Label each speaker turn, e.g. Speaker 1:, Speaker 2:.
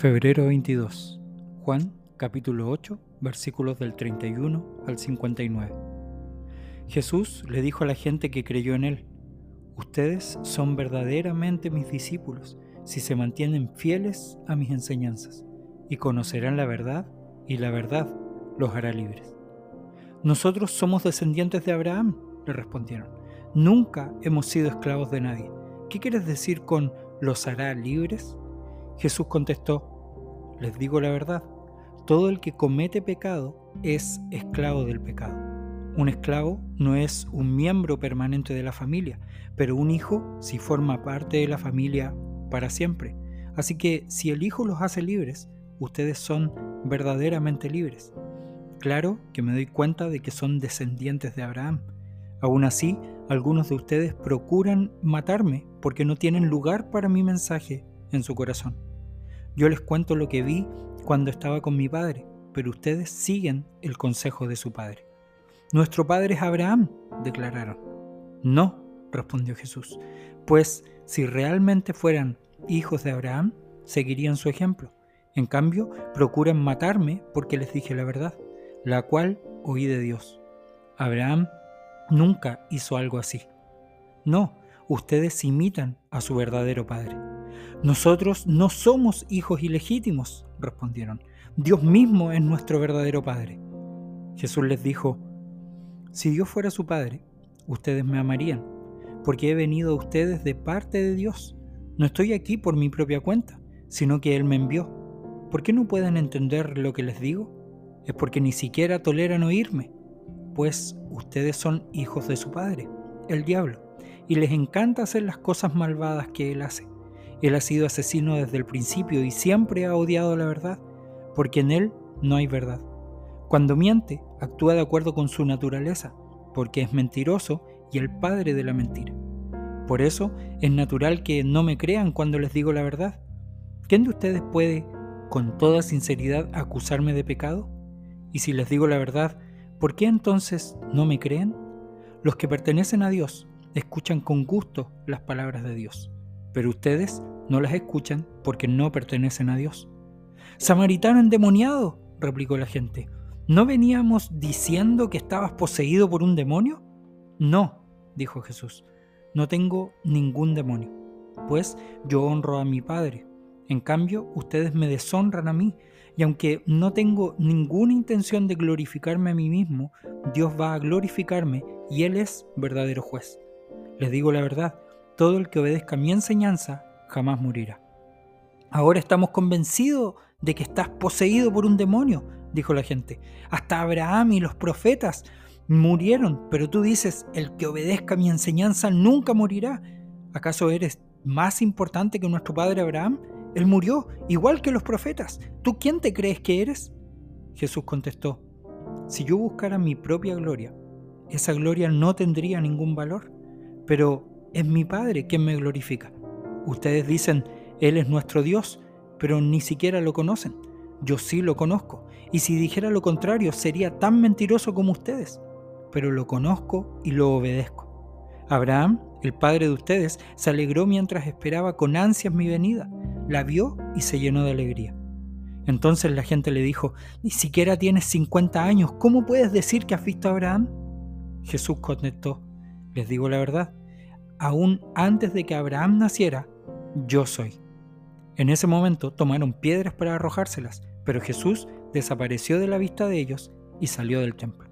Speaker 1: Febrero 22. Juan capítulo 8 versículos del 31 al 59. Jesús le dijo a la gente que creyó en él, Ustedes son verdaderamente mis discípulos si se mantienen fieles a mis enseñanzas y conocerán la verdad y la verdad los hará libres. Nosotros somos descendientes de Abraham, le respondieron. Nunca hemos sido esclavos de nadie. ¿Qué quieres decir con los hará libres? Jesús contestó, les digo la verdad, todo el que comete pecado es esclavo del pecado. Un esclavo no es un miembro permanente de la familia, pero un hijo sí forma parte de la familia para siempre. Así que si el Hijo los hace libres, ustedes son verdaderamente libres. Claro que me doy cuenta de que son descendientes de Abraham. Aún así, algunos de ustedes procuran matarme porque no tienen lugar para mi mensaje en su corazón. Yo les cuento lo que vi cuando estaba con mi padre, pero ustedes siguen el consejo de su padre. Nuestro padre es Abraham, declararon. No, respondió Jesús, pues si realmente fueran hijos de Abraham, seguirían su ejemplo. En cambio, procuran matarme porque les dije la verdad, la cual oí de Dios. Abraham nunca hizo algo así. No, ustedes imitan a su verdadero padre. Nosotros no somos hijos ilegítimos, respondieron. Dios mismo es nuestro verdadero Padre. Jesús les dijo, si Dios fuera su Padre, ustedes me amarían, porque he venido a ustedes de parte de Dios. No estoy aquí por mi propia cuenta, sino que Él me envió. ¿Por qué no pueden entender lo que les digo? Es porque ni siquiera toleran oírme, pues ustedes son hijos de su Padre, el diablo, y les encanta hacer las cosas malvadas que Él hace. Él ha sido asesino desde el principio y siempre ha odiado la verdad, porque en Él no hay verdad. Cuando miente, actúa de acuerdo con su naturaleza, porque es mentiroso y el padre de la mentira. Por eso es natural que no me crean cuando les digo la verdad. ¿Quién de ustedes puede, con toda sinceridad, acusarme de pecado? Y si les digo la verdad, ¿por qué entonces no me creen? Los que pertenecen a Dios escuchan con gusto las palabras de Dios pero ustedes no las escuchan porque no pertenecen a Dios. Samaritano endemoniado, replicó la gente, ¿no veníamos diciendo que estabas poseído por un demonio? No, dijo Jesús, no tengo ningún demonio, pues yo honro a mi Padre. En cambio, ustedes me deshonran a mí, y aunque no tengo ninguna intención de glorificarme a mí mismo, Dios va a glorificarme y Él es verdadero juez. Les digo la verdad, todo el que obedezca mi enseñanza jamás morirá. Ahora estamos convencidos de que estás poseído por un demonio, dijo la gente. Hasta Abraham y los profetas murieron, pero tú dices, el que obedezca mi enseñanza nunca morirá. ¿Acaso eres más importante que nuestro padre Abraham? Él murió, igual que los profetas. ¿Tú quién te crees que eres? Jesús contestó, si yo buscara mi propia gloria, esa gloria no tendría ningún valor, pero es mi Padre quien me glorifica. Ustedes dicen, Él es nuestro Dios, pero ni siquiera lo conocen. Yo sí lo conozco, y si dijera lo contrario sería tan mentiroso como ustedes, pero lo conozco y lo obedezco. Abraham, el padre de ustedes, se alegró mientras esperaba con ansias mi venida, la vio y se llenó de alegría. Entonces la gente le dijo, ni siquiera tienes 50 años, ¿cómo puedes decir que has visto a Abraham? Jesús contestó, les digo la verdad, aún antes de que Abraham naciera, yo soy. En ese momento tomaron piedras para arrojárselas, pero Jesús desapareció de la vista de ellos y salió del templo.